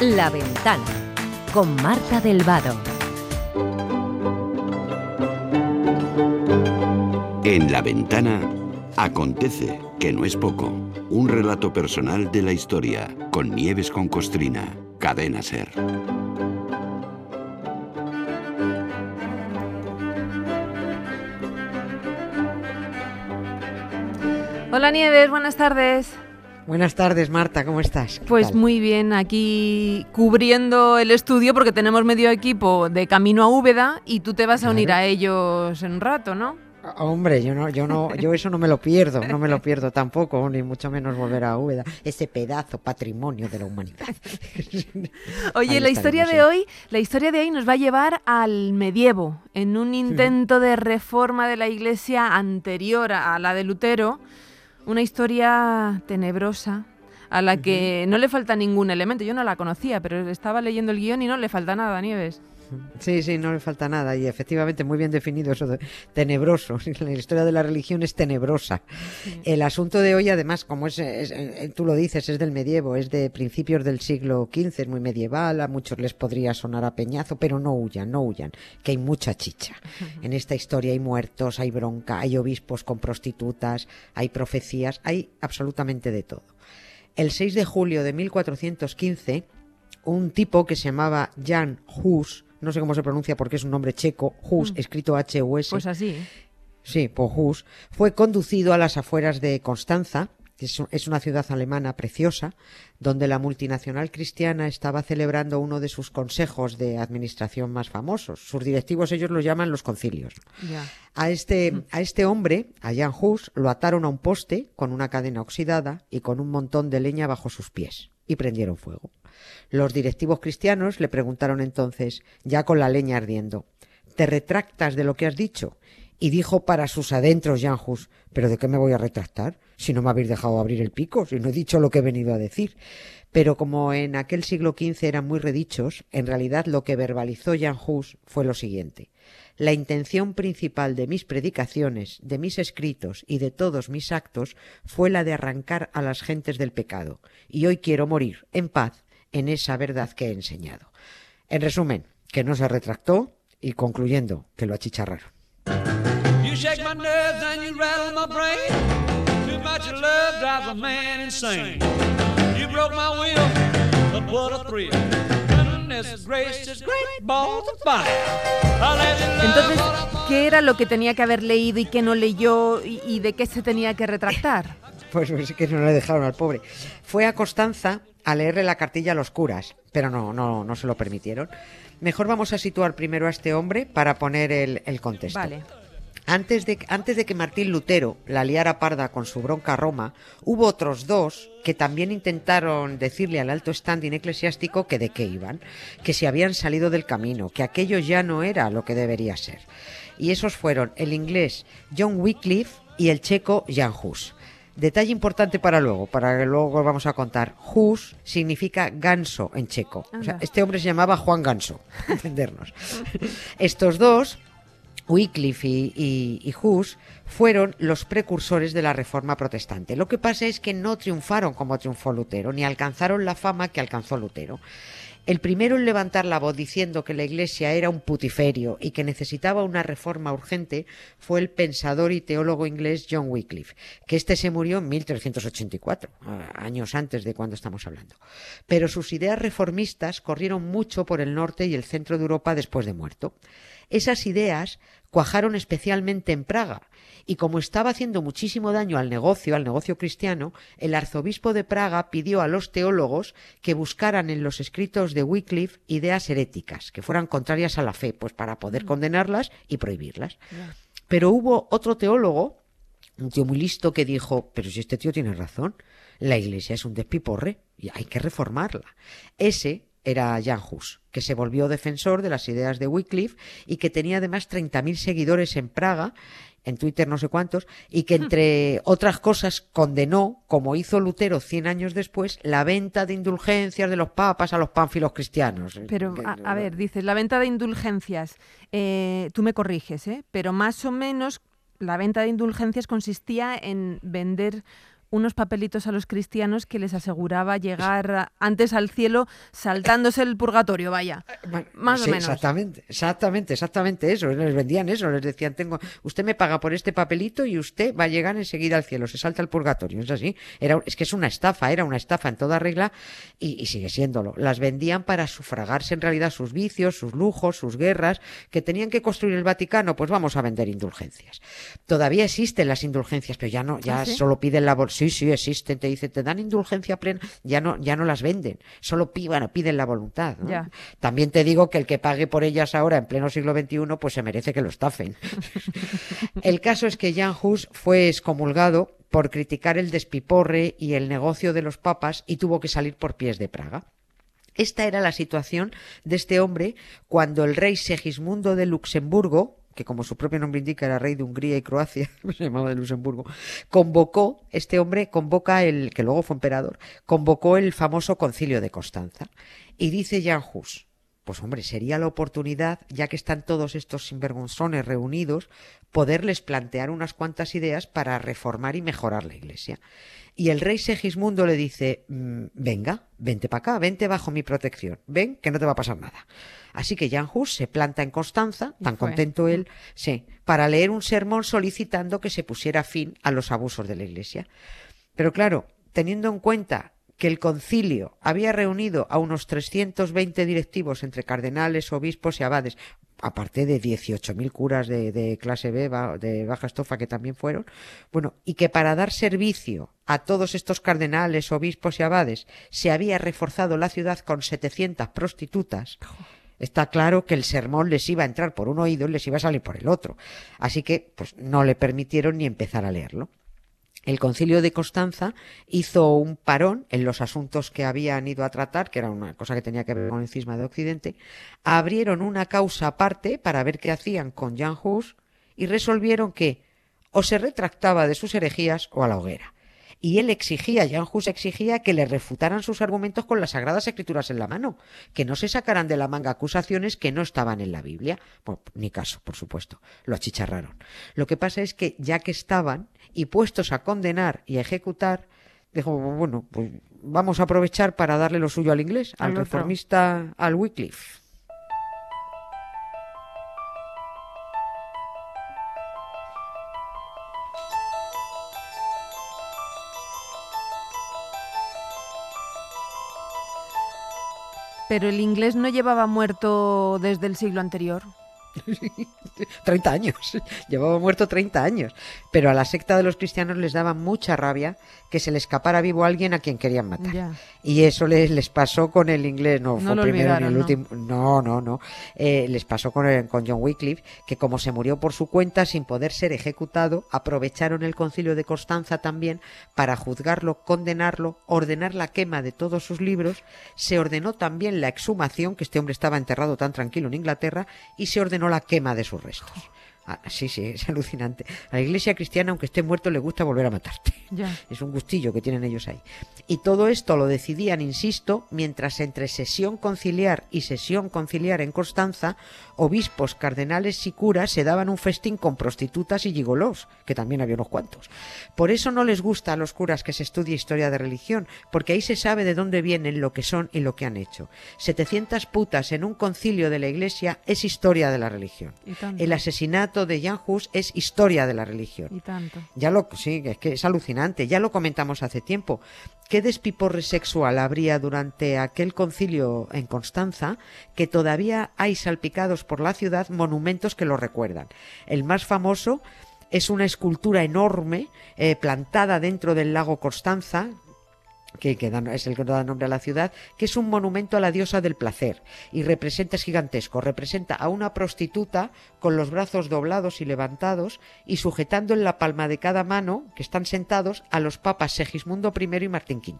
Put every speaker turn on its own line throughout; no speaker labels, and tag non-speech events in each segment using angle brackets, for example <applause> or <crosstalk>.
La Ventana con Marta del Vado.
En La Ventana acontece, que no es poco, un relato personal de la historia con Nieves con Costrina, Cadena Ser.
Hola Nieves, buenas tardes.
Buenas tardes, Marta, ¿cómo estás?
Pues muy bien, aquí cubriendo el estudio porque tenemos medio equipo de camino a Úbeda y tú te vas a unir a ellos en un rato, ¿no?
Ah, hombre, yo no, yo no, yo eso no me lo pierdo, no me lo pierdo tampoco, ni mucho menos volver a Úbeda, ese pedazo patrimonio de la humanidad. <laughs>
Oye, la historia de hoy, la historia de hoy nos va a llevar al medievo, en un intento de reforma de la Iglesia anterior a la de Lutero una historia tenebrosa a la que no le falta ningún elemento. Yo no la conocía, pero estaba leyendo el guion y no le falta nada, Nieves.
Sí, sí, no le falta nada y efectivamente muy bien definido eso de tenebroso. <laughs> La historia de la religión es tenebrosa. El asunto de hoy, además, como es, eh, tú lo dices, es del medievo, es de principios del siglo XV, es muy medieval, a muchos les podría sonar a peñazo, pero no huyan, no huyan, que hay mucha chicha. En esta historia hay muertos, hay bronca, hay obispos con prostitutas, hay profecías, hay absolutamente de todo. El 6 de julio de 1415, un tipo que se llamaba Jan Hus, no sé cómo se pronuncia porque es un nombre checo, Hus, mm. escrito H-U-S.
Pues así.
Sí, por Hus, fue conducido a las afueras de Constanza, que es una ciudad alemana preciosa, donde la multinacional cristiana estaba celebrando uno de sus consejos de administración más famosos. Sus directivos ellos lo llaman los concilios. A, este, mm. a este hombre, a Jan Hus, lo ataron a un poste con una cadena oxidada y con un montón de leña bajo sus pies y prendieron fuego. Los directivos cristianos le preguntaron entonces, ya con la leña ardiendo, ¿te retractas de lo que has dicho? Y dijo para sus adentros Janjus, ¿pero de qué me voy a retractar? Si no me habéis dejado abrir el pico, si no he dicho lo que he venido a decir. Pero como en aquel siglo XV eran muy redichos, en realidad lo que verbalizó Jan Hus fue lo siguiente. La intención principal de mis predicaciones, de mis escritos y de todos mis actos fue la de arrancar a las gentes del pecado, y hoy quiero morir en paz en esa verdad que he enseñado. En resumen, que no se retractó y concluyendo, que lo achicharraron.
Entonces, ¿qué era lo que tenía que haber leído y qué no leyó y, de qué se tenía que retractar? <laughs>
Pues, pues, es que no le dejaron al pobre. Fue a Constanza a leerle la cartilla a los curas, pero no, no, no se lo permitieron. Mejor vamos a situar primero a este hombre para poner el, el contexto.
Vale.
Antes de, antes de que Martín Lutero la liara parda con su bronca a Roma, hubo otros dos que también intentaron decirle al alto standing eclesiástico que de qué iban, que se habían salido del camino, que aquello ya no era lo que debería ser. Y esos fueron el inglés John Wycliffe y el checo Jan Hus. Detalle importante para luego, para que luego vamos a contar. Hus significa ganso en checo. este hombre se llamaba Juan Ganso, <laughs> entendernos. Estos dos Wycliffe y, y, Hus fueron los precursores de la reforma protestante. Lo que pasa es que no triunfaron como triunfó Lutero, ni alcanzaron la fama que alcanzó Lutero. El primero en levantar la voz diciendo que la Iglesia era un putiferio y que necesitaba una reforma urgente fue el pensador y teólogo inglés John Wycliffe, que este se murió en 1384, años antes de cuando estamos hablando. Pero sus ideas reformistas corrieron mucho por el norte y el centro de Europa después de muerto. Esas ideas cuajaron especialmente en Praga, y como estaba haciendo muchísimo daño al negocio, al negocio cristiano, el arzobispo de Praga pidió a los teólogos que buscaran en los escritos de Wycliffe ideas heréticas, que fueran contrarias a la fe, pues para poder mm. condenarlas y prohibirlas. Pero hubo otro teólogo, un tío muy listo, que dijo, pero si este tío tiene razón, la iglesia es un despiporre y hay que reformarla. Ese era Jan Hus, que se volvió defensor de las ideas de Wycliffe y que tenía además 30.000 seguidores en Praga, en Twitter no sé cuántos, y que entre otras cosas condenó, como hizo Lutero 100 años después, la venta de indulgencias de los papas a los pánfilos cristianos.
Pero, a, ver, dices, la venta de indulgencias, eh, tú me corriges, ¿eh? pero más o menos la venta de indulgencias consistía en vender unos papelitos a los cristianos que les aseguraba llegar antes al cielo saltándose el purgatorio, vaya. Eh, más o menos.
Exactamente, exactamente, exactamente eso. Les vendían eso, les decían, tengo, usted me paga por este papelito y usted va a llegar enseguida al cielo, se salta el purgatorio. Es así. Era, es que es una estafa, era una estafa en toda regla y, y sigue siéndolo. Las vendían para sufragarse en realidad sus vicios, sus lujos, sus guerras, que tenían que construir el Vaticano, pues vamos a vender indulgencias. Todavía existen las indulgencias, pero ya no, ya ¿Ah, solo piden la bolsa. Sí, sí, existen, te dicen, te dan indulgencia plena, ya no, ya no las venden, solo piden, piden la voluntad. También te digo que el que pague por ellas ahora en pleno siglo XXI, pues se merece que lo estafen. <laughs> el caso es que Jan Hus fue excomulgado por criticar el despiporre y el negocio de los papas y tuvo que salir por pies de Praga. Esta era la situación de este hombre cuando el rey Segismundo de Luxemburgo, que como su propio nombre indica era rey de Hungría y Croacia, <laughs> se llamaba de Luxemburgo, convocó, este hombre convoca el, que luego fue emperador, convocó el famoso concilio de Constanza. Y dice Jan Hus, pues hombre, sería la oportunidad, ya que están todos estos sinvergonzones reunidos, poderles plantear unas cuantas ideas para reformar y mejorar la iglesia. Y el rey Segismundo le dice, mm, venga, vente para acá, vente bajo mi protección, ven que no te va a pasar nada. Así que Jan Hus se planta en Constanza, tan contento él, sí, para leer un sermón solicitando que se pusiera fin a los abusos de la iglesia. Pero claro, teniendo en cuenta que el concilio había reunido a unos 320 directivos entre cardenales, obispos y abades, aparte de 18.000 curas de, clase B, de baja estofa que también fueron, bueno, y que para dar servicio a todos estos cardenales, obispos y abades se había reforzado la ciudad con 700 prostitutas, está claro que el sermón les iba a entrar por un oído y les iba a salir por el otro. Así que, pues, no le permitieron ni empezar a leerlo el concilio de Constanza hizo un parón en los asuntos que habían ido a tratar, que era una cosa que tenía que ver con el cisma de Occidente, abrieron una causa aparte para ver qué hacían con Jan Hus y resolvieron que o se retractaba de sus herejías o a la hoguera y él exigía, Jan Hus exigía que le refutaran sus argumentos con las sagradas escrituras en la mano, que no se sacaran de la manga acusaciones que no estaban en la Biblia. ni caso, por supuesto, lo achicharraron. Lo que pasa es que ya que estaban y puestos a condenar y a ejecutar, dijo, bueno, pues vamos a aprovechar para darle lo suyo al inglés, al, reformista, al Wycliffe.
Pero el inglés no llevaba muerto desde el siglo anterior. <laughs>
30 años, llevaba muerto 30 años. Pero a la secta de los cristianos les daba mucha rabia que se le escapara vivo a alguien a quien querían matar. Y eso les, les pasó con el inglés, no, fue primero ni el último. No, no, no. Eh, les pasó con, con John Wycliffe, que como se murió por su cuenta sin poder ser ejecutado, aprovecharon el concilio de Constanza también para juzgarlo, condenarlo, ordenar la quema de todos sus libros. Se ordenó también la exhumación, que este hombre estaba enterrado tan tranquilo en Inglaterra, y se ordenó la quema de sus restos. Ah, sí, sí, es <laughs> alucinante. A la iglesia cristiana, aunque esté muerto, le gusta volver a matarte. <laughs> Es un gustillo que tienen ellos ahí. Y todo esto lo decidían, insisto, mientras entre sesión conciliar y sesión conciliar en Constanza, obispos, cardenales y curas se daban un festín con prostitutas y gigolos, que también había unos cuantos. Por eso no les gusta a los curas que se estudie historia de religión, porque ahí se sabe de dónde vienen, lo que son y lo que han hecho. 700 putas en un concilio de la iglesia es historia de la religión. El asesinato de Jan Hus es historia de la religión.
Y tanto.
Ya lo, sí, es que es alucinante, ya lo comentamos hace tiempo. ¿Qué despiporre sexual habría durante aquel concilio en Constanza que todavía hay salpicados por la ciudad monumentos que lo recuerdan? El más famoso es una escultura enorme eh, plantada dentro del lago Constanza, que, es el que da nombre a la ciudad, que es un monumento a la diosa del placer y representa, es gigantesco, representa a una prostituta con los brazos doblados y levantados y sujetando en la palma de cada mano, que están sentados, a los papas Segismundo I y Martín V,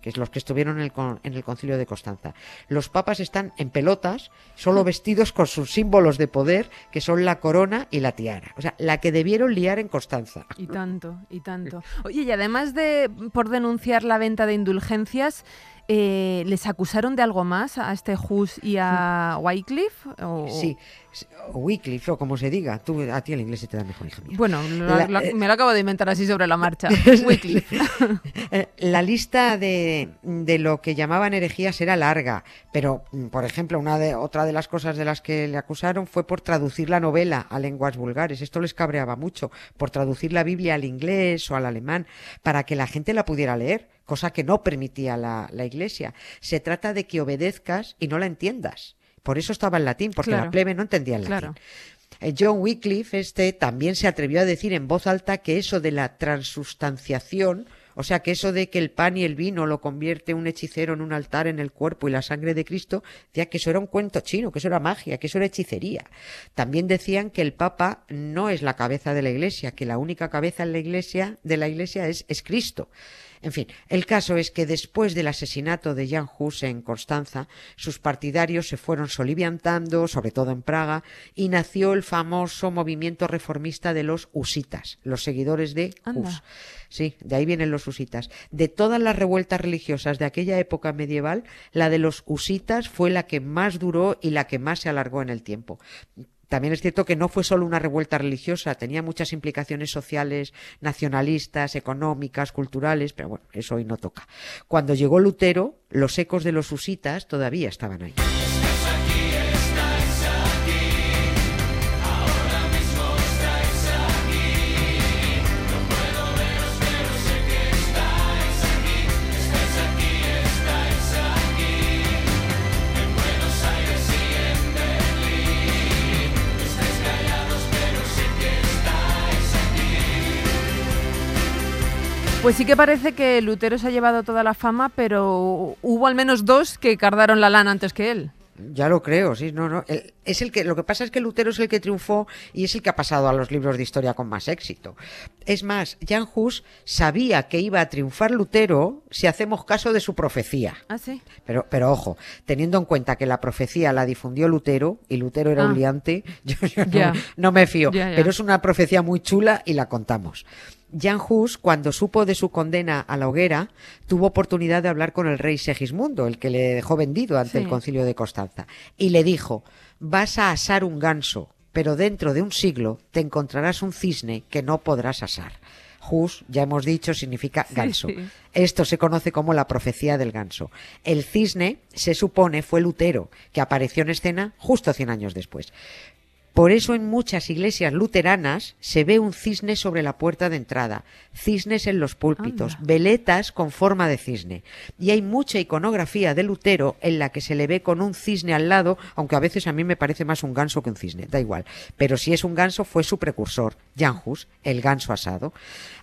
que es los que estuvieron en el, en el concilio de Constanza. Los papas están en pelotas, solo vestidos con sus símbolos de poder, que son la corona y la tiara. O sea, la que debieron liar en Constanza.
Y tanto, y tanto. <laughs> Oye, y además de por denunciar la venta de indulgencias, Eh, ¿Les acusaron de algo más a este Hus y a Wycliffe?
Sí, Wycliffe, o como se diga. Tú, a ti el inglés se te da mejor, hija mía.
Bueno, eh, me lo acabo de inventar así sobre la marcha. <laughs> Wycliffe. <laughs>
Eh, la lista de, de, lo que llamaban herejías era larga, pero, mm, por ejemplo, una de, otra de las cosas de las que le acusaron fue por traducir la novela a lenguas vulgares. Esto les cabreaba mucho, por traducir la Biblia al inglés o al alemán, para que la gente la pudiera leer cosa que no permitía la, Iglesia. Se trata de que obedezcas y no la entiendas. Por eso estaba en latín, porque la plebe no entendía el latín. Eh, John Wycliffe este también se atrevió a decir en voz alta que eso de la transustanciación, o sea, que eso de que el pan y el vino lo convierte un hechicero en un altar en el cuerpo y la sangre de Cristo, decía que eso era un cuento chino, que eso era magia, que eso era hechicería. También decían que el Papa no es la cabeza de la Iglesia, que la única cabeza en la Iglesia de la Iglesia es, es Cristo. En fin, el caso es que después del asesinato de Jan Hus en Constanza, sus partidarios se fueron soliviantando, sobre todo en Praga, y nació el famoso movimiento reformista de los husitas, los seguidores de Hus. Sí, de ahí vienen los husitas. De todas las revueltas religiosas de aquella época medieval, la de los husitas fue la que más duró y la que más se alargó en el tiempo. También es cierto que no fue solo una revuelta religiosa, tenía muchas implicaciones sociales, nacionalistas, económicas, culturales, pero bueno, eso hoy no toca. Cuando llegó Lutero, los ecos de los husitas todavía estaban ahí.
Pues sí que parece que Lutero se ha llevado toda la fama, pero hubo al menos dos que cardaron la lana antes que él.
Ya lo creo, sí, no, no. Es el que, lo que pasa es que Lutero es el que triunfó y es el que ha pasado a los libros de historia con más éxito. Es más, Jan Hus sabía que iba a triunfar Lutero si hacemos caso de su profecía.
Ah, sí.
Pero, pero ojo, teniendo en cuenta que la profecía la difundió Lutero y Lutero era un ah. liante, <laughs> yo, no, me fío. Pero es una profecía muy chula y la contamos. Jan Hus, cuando supo de su condena a la hoguera, tuvo oportunidad de hablar con el rey Segismundo, el que le dejó vendido ante el concilio de Constanza, y le dijo, vas a asar un ganso, pero dentro de un siglo te encontrarás un cisne que no podrás asar. Hus, ya hemos dicho, significa ganso. Esto se conoce como la profecía del ganso. El cisne, se supone, fue Lutero, que apareció en escena justo 100 años después. Por eso en muchas iglesias luteranas se ve un cisne sobre la puerta de entrada, cisnes en los púlpitos, veletas con forma de cisne. Y hay mucha iconografía de Lutero en la que se le ve con un cisne al lado, aunque a veces a mí me parece más un ganso que un cisne, da igual. Pero si es un ganso fue su precursor, Janjus, el ganso asado.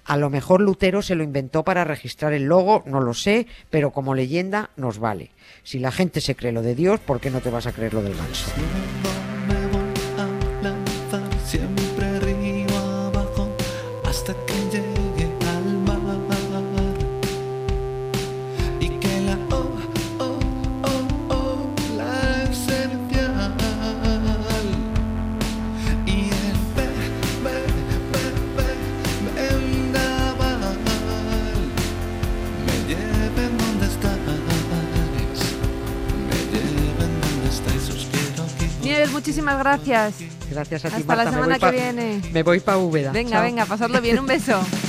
A lo mejor Lutero se lo inventó para registrar el logo, no lo sé, pero como leyenda nos vale. Si la gente se cree lo de Dios, ¿por qué no te vas a creer lo del ganso?
Muchísimas gracias.
Gracias a ti,
Hasta la semana que viene.
Me voy para Úbeda.
Venga, venga, pasadlo bien. Un beso. <laughs>